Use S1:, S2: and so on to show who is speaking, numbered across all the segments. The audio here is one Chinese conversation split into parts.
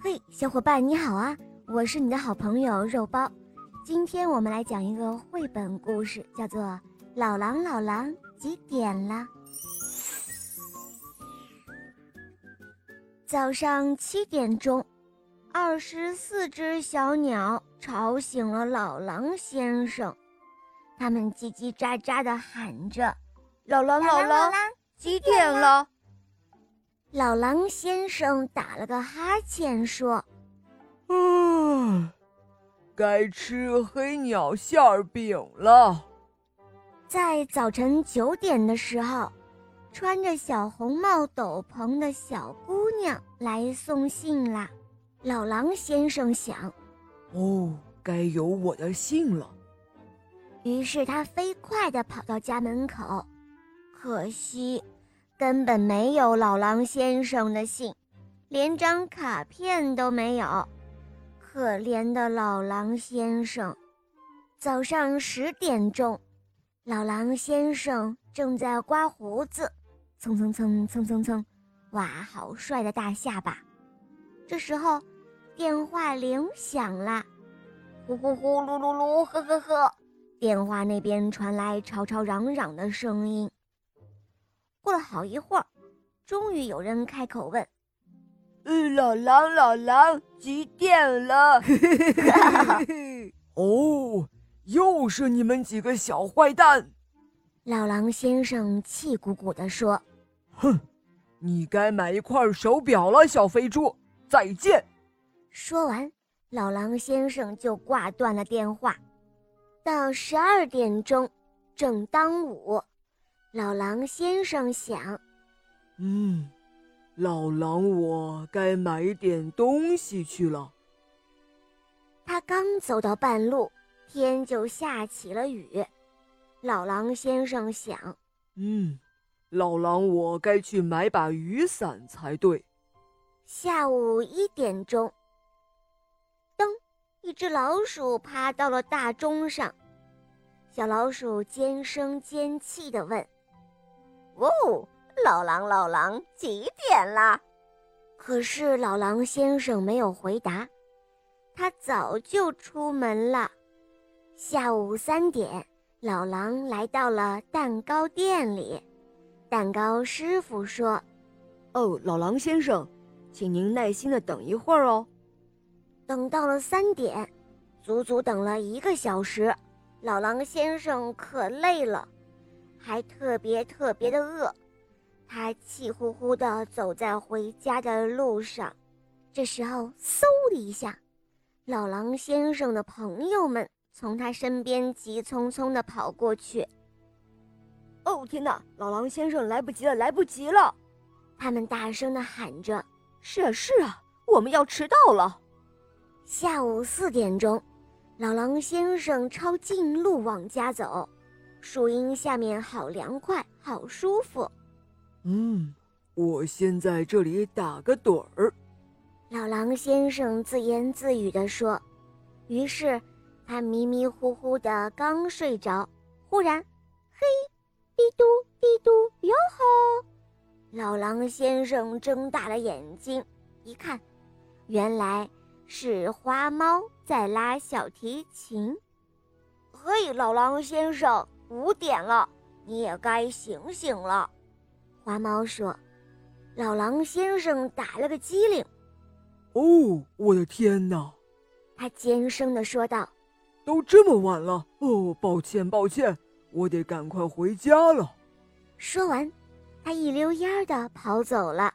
S1: 嘿，小伙伴你好啊！我是你的好朋友肉包。今天我们来讲一个绘本故事，叫做《老狼老狼几点了》。早上七点钟，二十四只小鸟吵醒了老狼先生，他们叽叽喳喳的喊着：“
S2: 老狼老狼，几点了？”
S1: 老狼先生打了个哈欠，说：“
S3: 啊，该吃黑鸟馅饼了。”
S1: 在早晨九点的时候，穿着小红帽斗篷的小姑娘来送信啦。老狼先生想：“
S3: 哦，该有我的信了。”
S1: 于是他飞快地跑到家门口，可惜。根本没有老狼先生的信，连张卡片都没有。可怜的老狼先生，早上十点钟，老狼先生正在刮胡子，蹭蹭蹭蹭蹭蹭，哇，好帅的大下巴。这时候，电话铃响了，呼呼呼，噜噜噜，呵呵呵，电话那边传来吵吵嚷嚷的声音。过了好一会儿，终于有人开口问：“
S2: 嗯，老狼，老狼，几点了？”
S3: 哦，又是你们几个小坏蛋！
S1: 老狼先生气鼓鼓地说：“
S3: 哼，你该买一块手表了，小肥猪！再见。”
S1: 说完，老狼先生就挂断了电话。到十二点钟，正当午。老狼先生想：“
S3: 嗯，老狼，我该买点东西去了。”
S1: 他刚走到半路，天就下起了雨。老狼先生想：“
S3: 嗯，老狼，我该去买把雨伞才对。”
S1: 下午一点钟，噔，一只老鼠爬到了大钟上。小老鼠尖声尖气地问。
S2: 哦，老狼，老狼，几点啦？
S1: 可是老狼先生没有回答，他早就出门了。下午三点，老狼来到了蛋糕店里，蛋糕师傅说：“
S2: 哦，老狼先生，请您耐心的等一会儿哦。”
S1: 等到了三点，足足等了一个小时，老狼先生可累了。还特别特别的饿，他气呼呼地走在回家的路上。这时候，嗖的一下，老狼先生的朋友们从他身边急匆匆地跑过去。
S2: 哦天哪，老狼先生来不及了，来不及了！
S1: 他们大声地喊着：“
S2: 是啊，是啊，我们要迟到了。”
S1: 下午四点钟，老狼先生抄近路往家走。树荫下面好凉快，好舒服。
S3: 嗯，我先在这里打个盹儿。
S1: 老狼先生自言自语地说。于是，他迷迷糊糊的刚睡着，忽然，嘿，滴嘟滴嘟，哟吼！老狼先生睁大了眼睛，一看，原来是花猫在拉小提琴。
S2: 嘿，老狼先生。五点了，你也该醒醒了。”
S1: 花猫说。老狼先生打了个机灵。
S3: “哦，我的天哪！”
S1: 他尖声地说道。
S3: “都这么晚了，哦，抱歉，抱歉，我得赶快回家了。”
S1: 说完，他一溜烟儿地跑走了。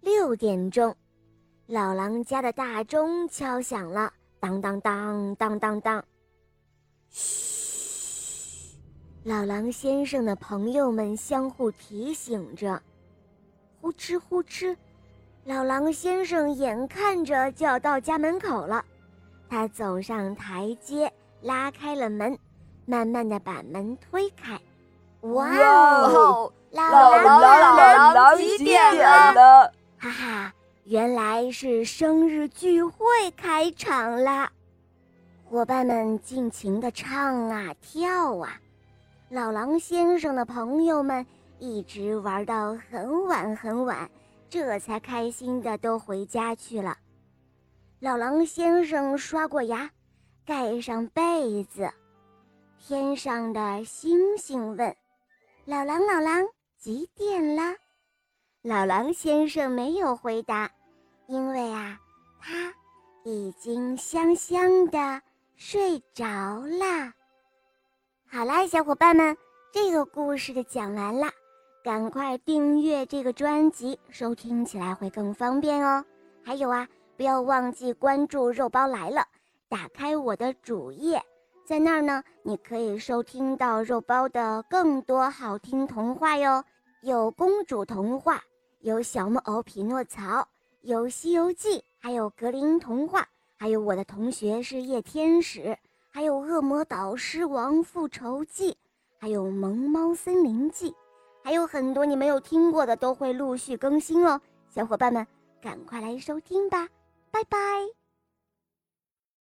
S1: 六点钟，老狼家的大钟敲响了，当当当当当当。嘘。老狼先生的朋友们相互提醒着，呼哧呼哧，老狼先生眼看着就要到家门口了，他走上台阶，拉开了门，慢慢的把门推开。
S2: 哇哦，老狼老狼几点了？
S1: 哈哈，原来是生日聚会开场啦！伙伴们尽情的唱啊跳啊。老狼先生的朋友们一直玩到很晚很晚，这才开心的都回家去了。老狼先生刷过牙，盖上被子。天上的星星问：“老狼，老狼，几点了？”老狼先生没有回答，因为啊，他已经香香的睡着啦。好啦，小伙伴们，这个故事的讲完啦，赶快订阅这个专辑，收听起来会更方便哦。还有啊。不要忘记关注“肉包来了”，打开我的主页，在那儿呢，你可以收听到肉包的更多好听童话哟。有公主童话，有小木偶匹诺曹，有《西游记》，还有格林童话，还有我的同学是夜天使，还有《恶魔导师王复仇记》，还有《萌猫森林记》，还有很多你没有听过的都会陆续更新哦。小伙伴们，赶快来收听吧！拜拜。